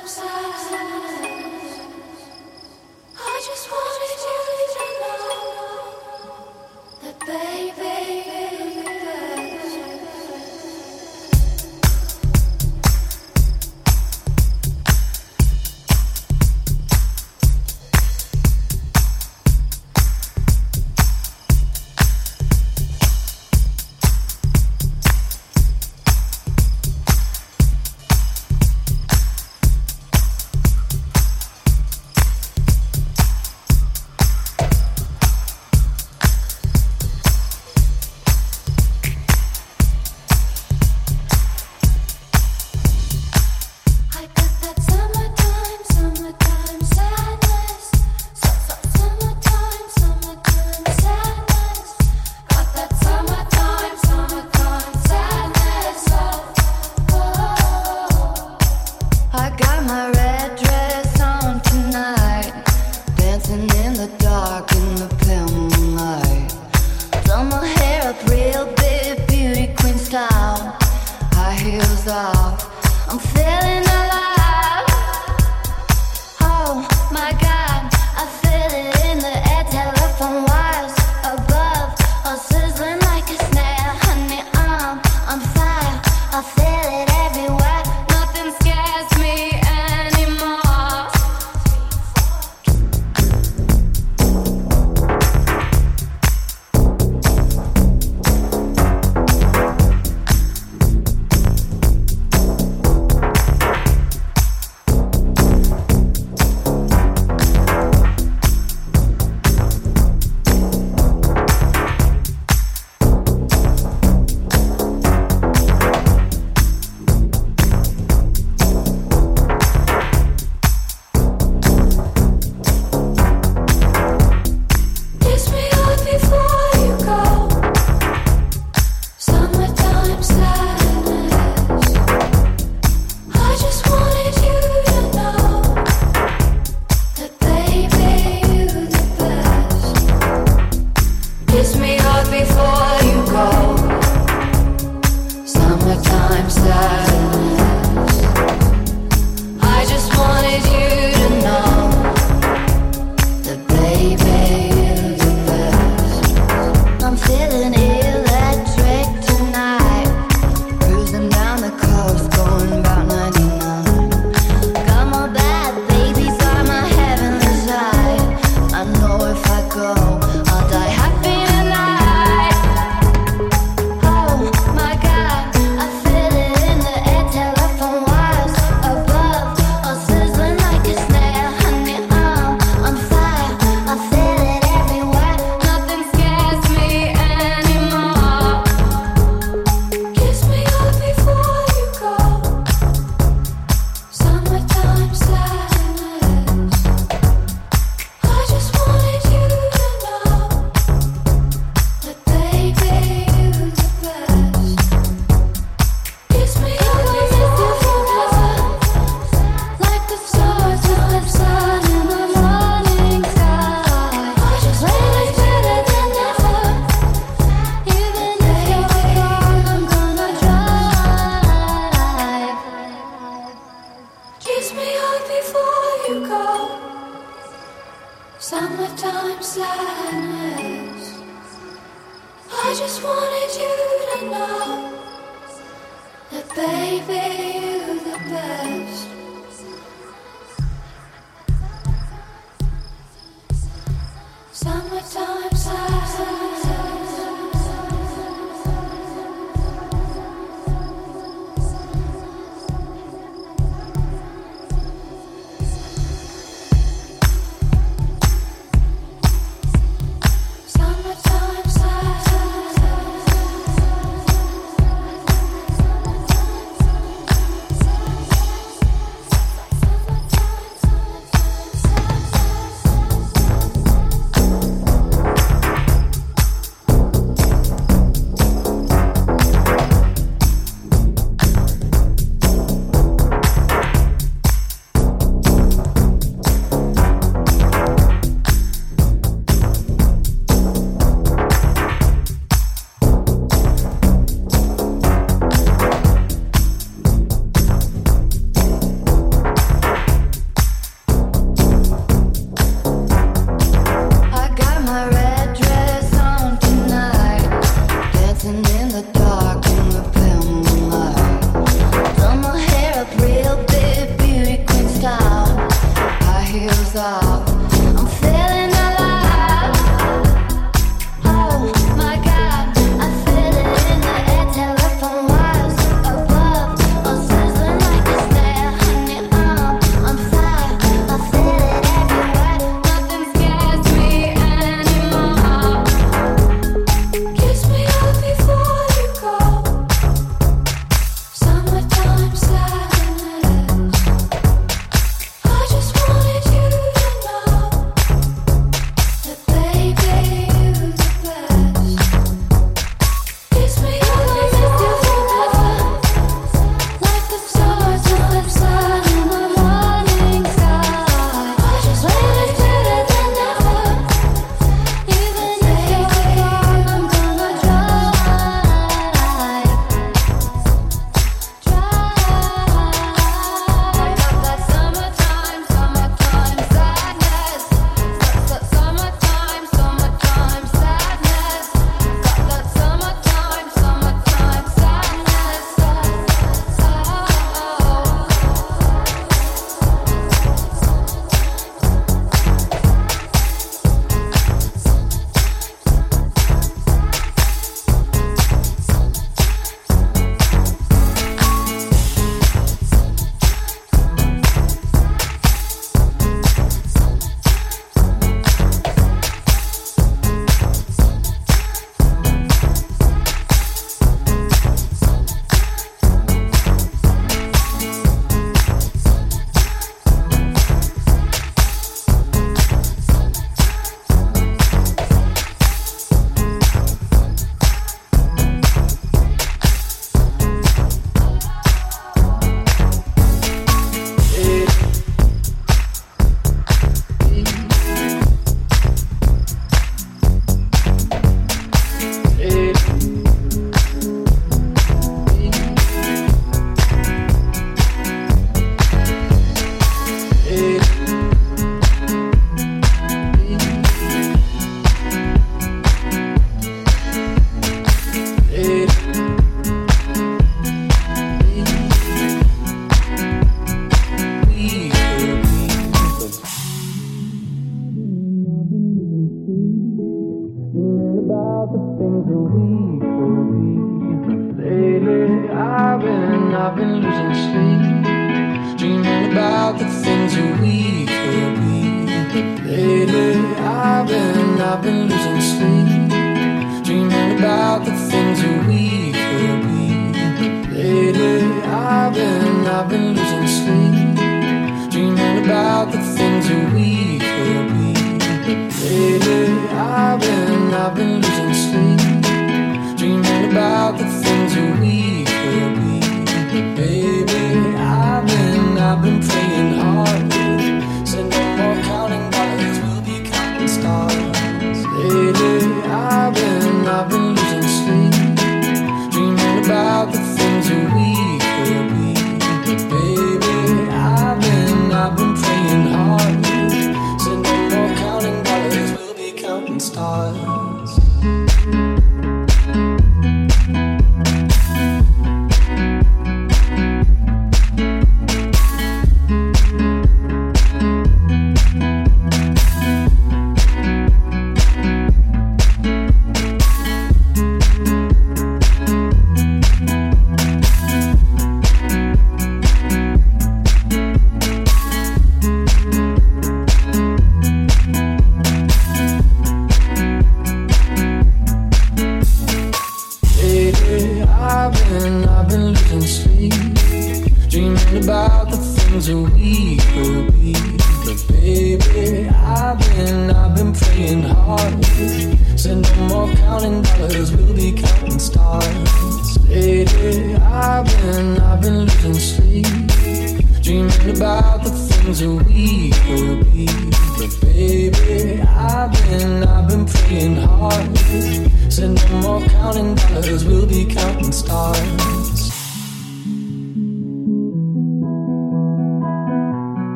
upside.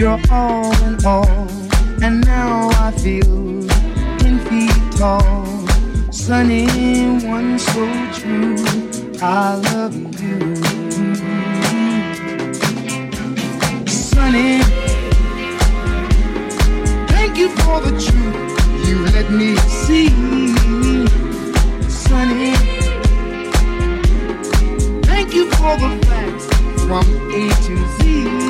You're all in all, and now I feel ten feet tall. Sunny one so true, I love you. Sunny, thank you for the truth you let me see. Sunny, thank you for the facts from A to Z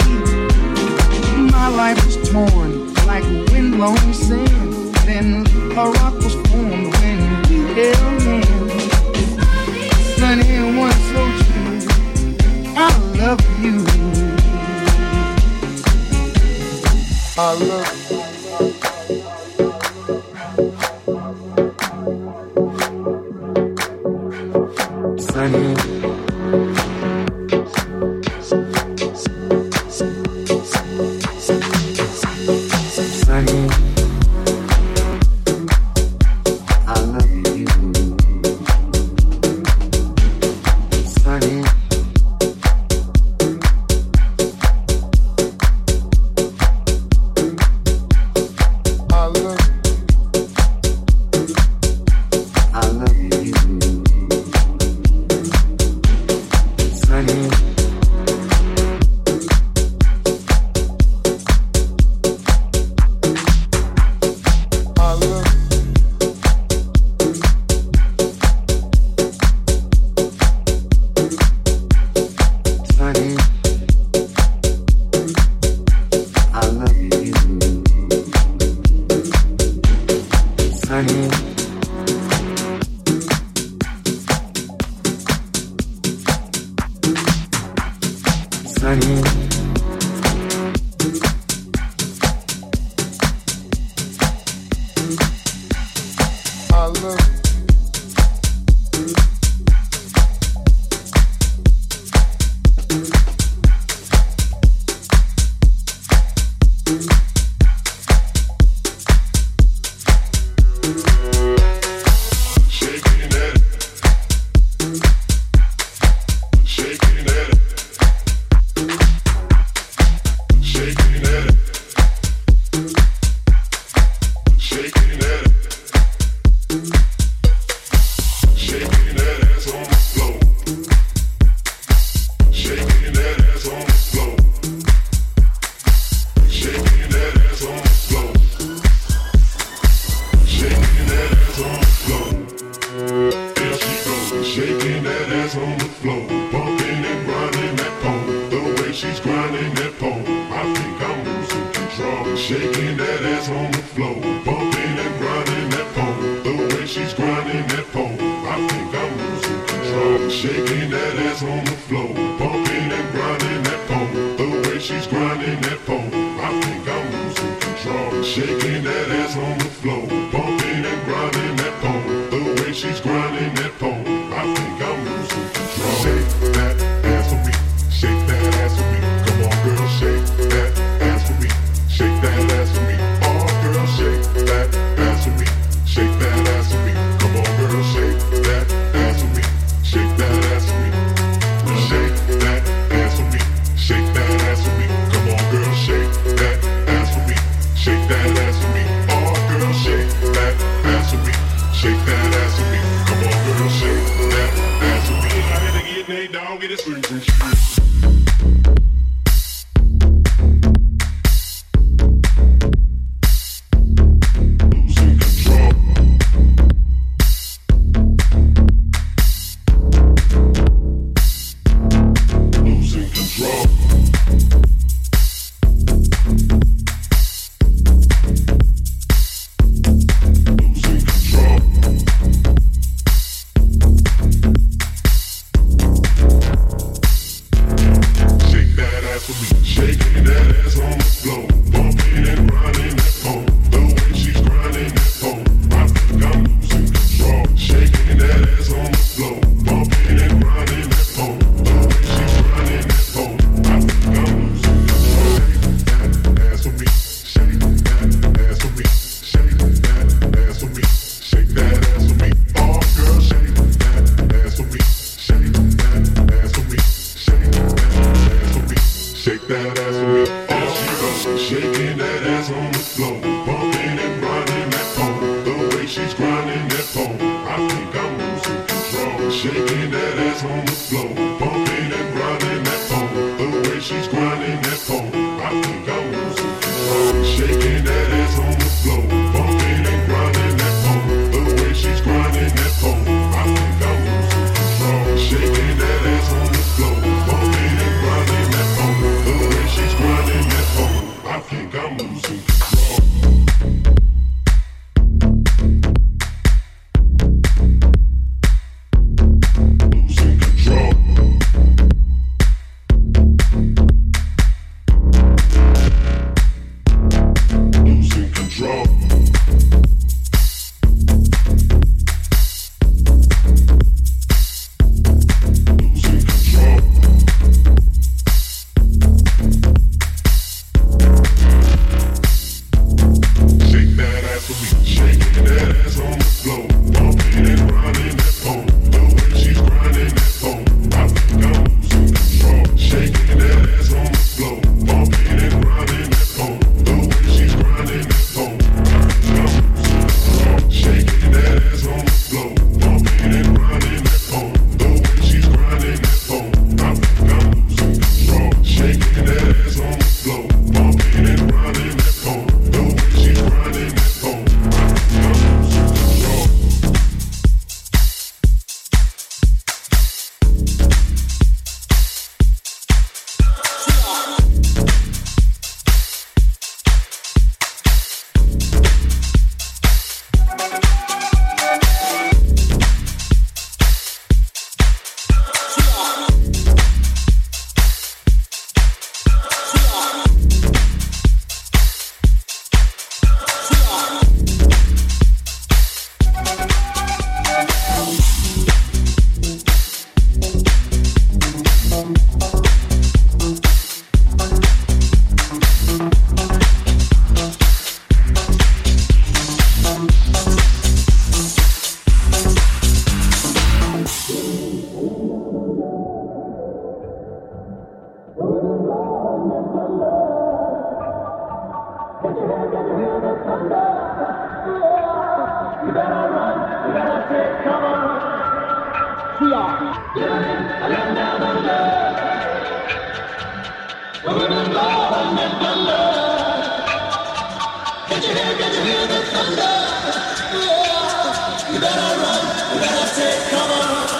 my life was torn like windblown sand. Then a rock was formed when we held hands. Sunny one so true, I love you. I love you. greatest words that Put your hands on the wheel the thunder. You better run, you better take cover. We are. We're gonna blow thunder. Get your head, get your hear the thunder. Yeah. You better run, you better take cover.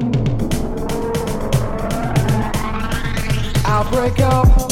I'll break up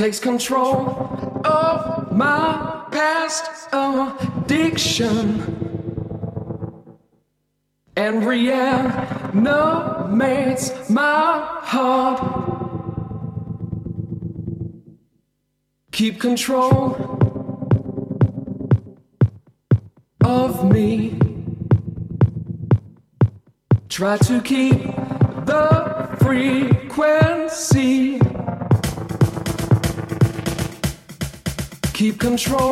takes control of my past addiction and reanimates my heart. Keep control of me. Try to keep the frequency. Keep control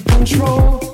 Control.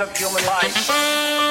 of human life.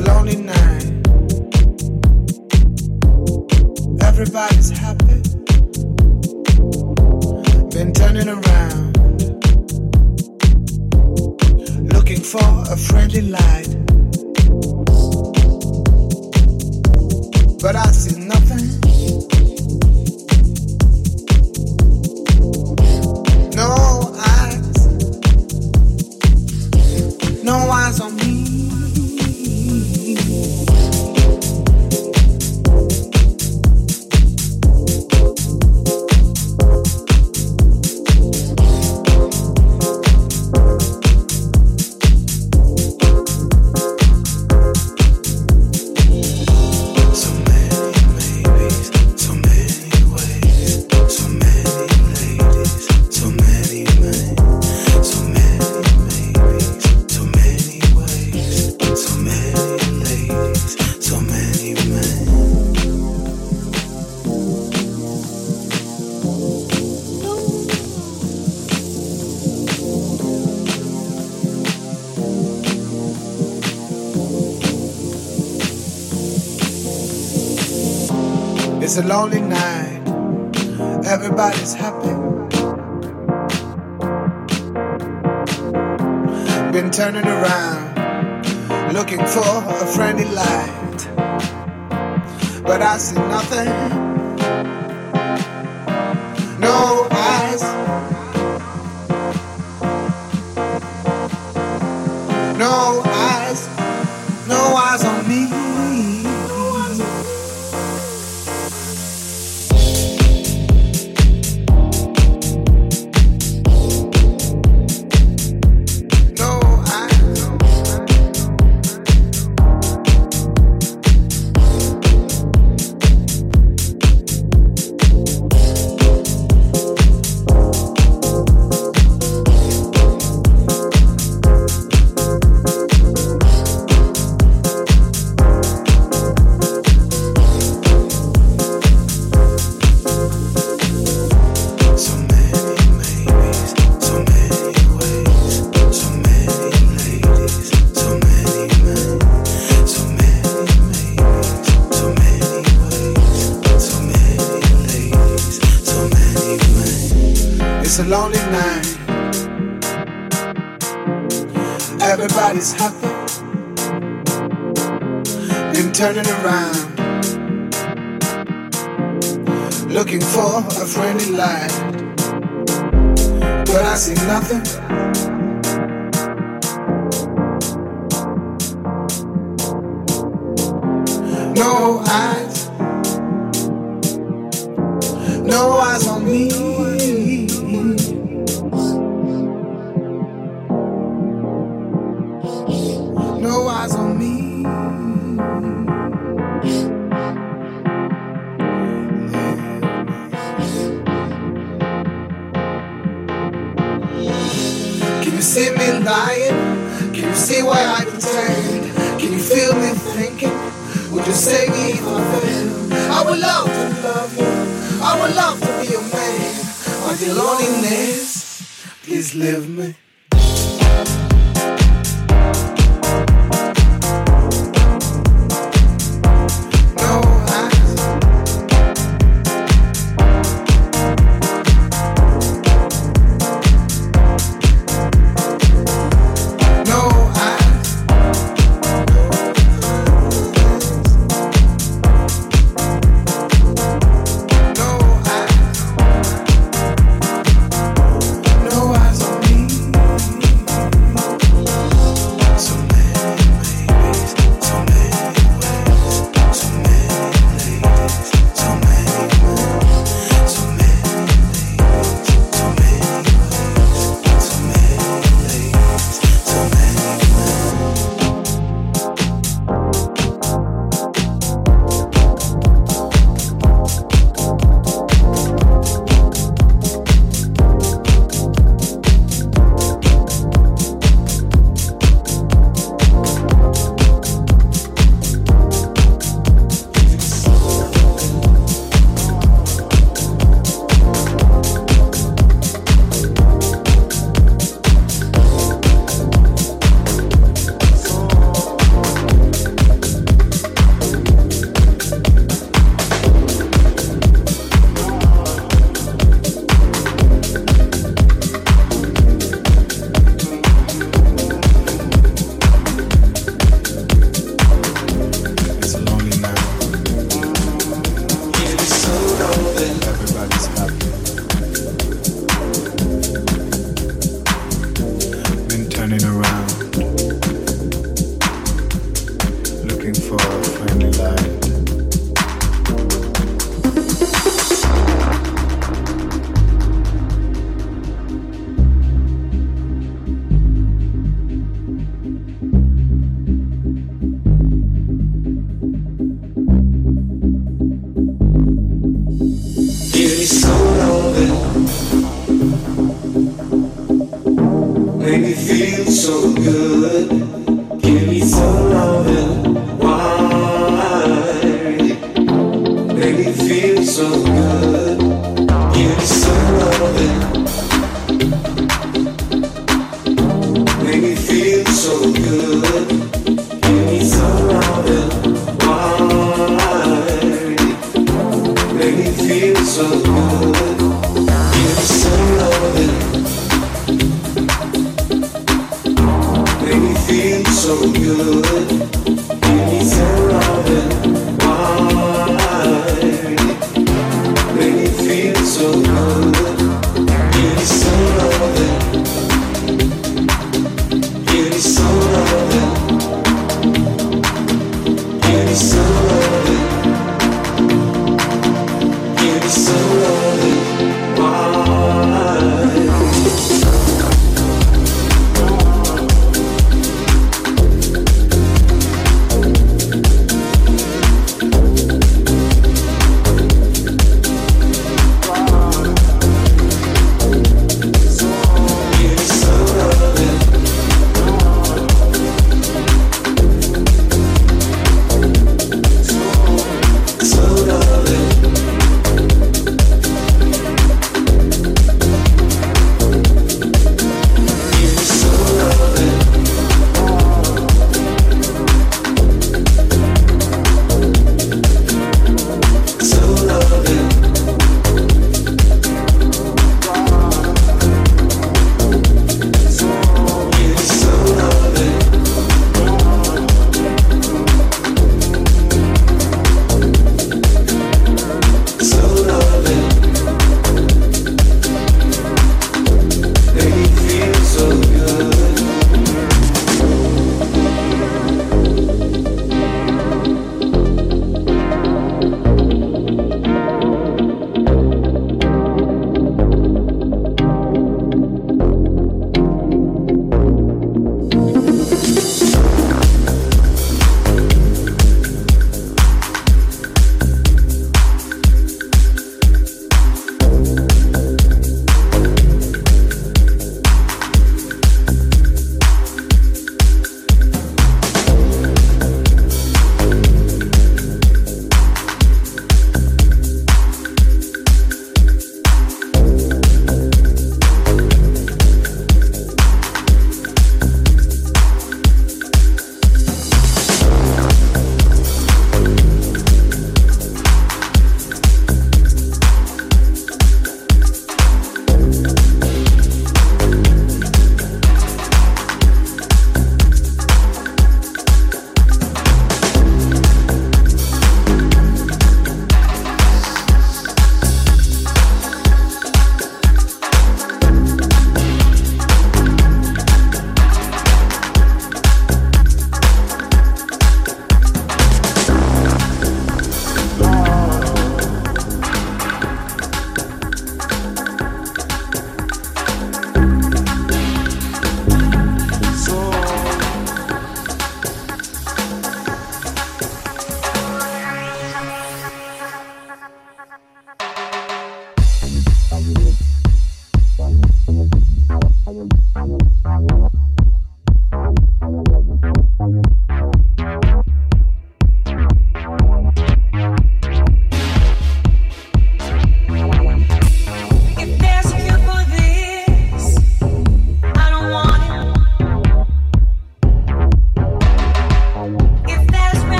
lonely It's a lonely feel loneliness. Please leave me.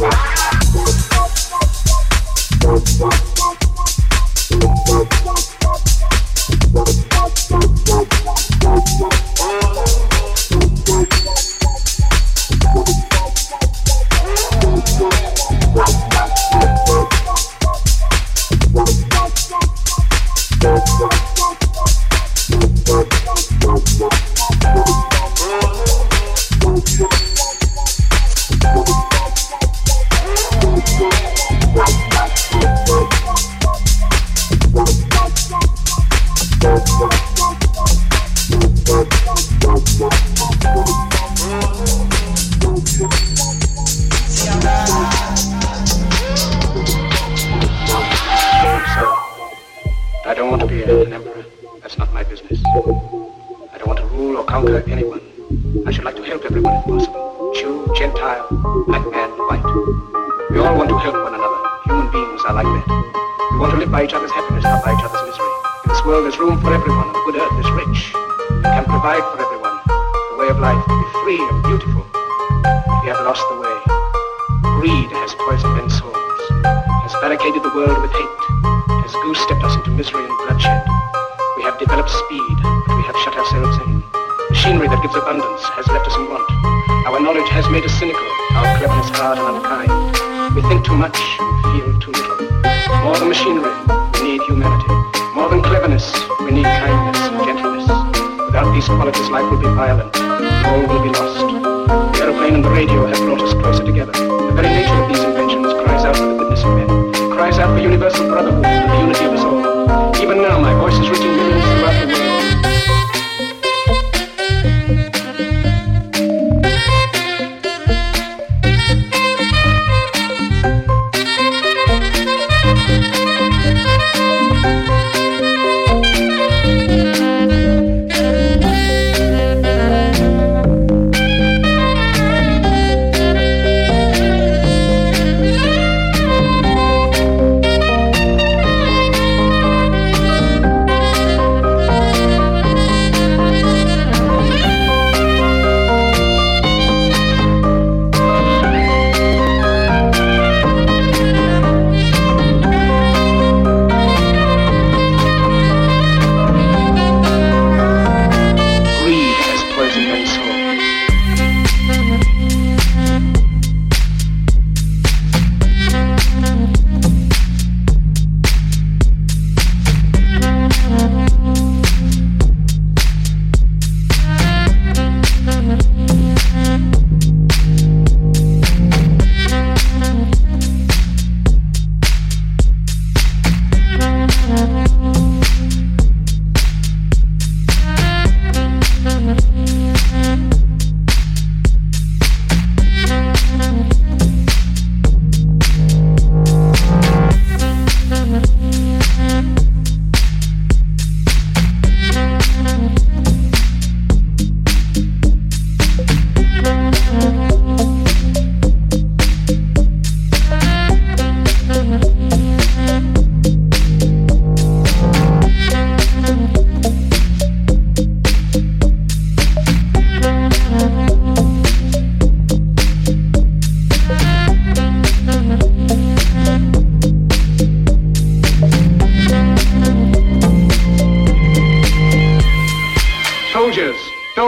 Wow.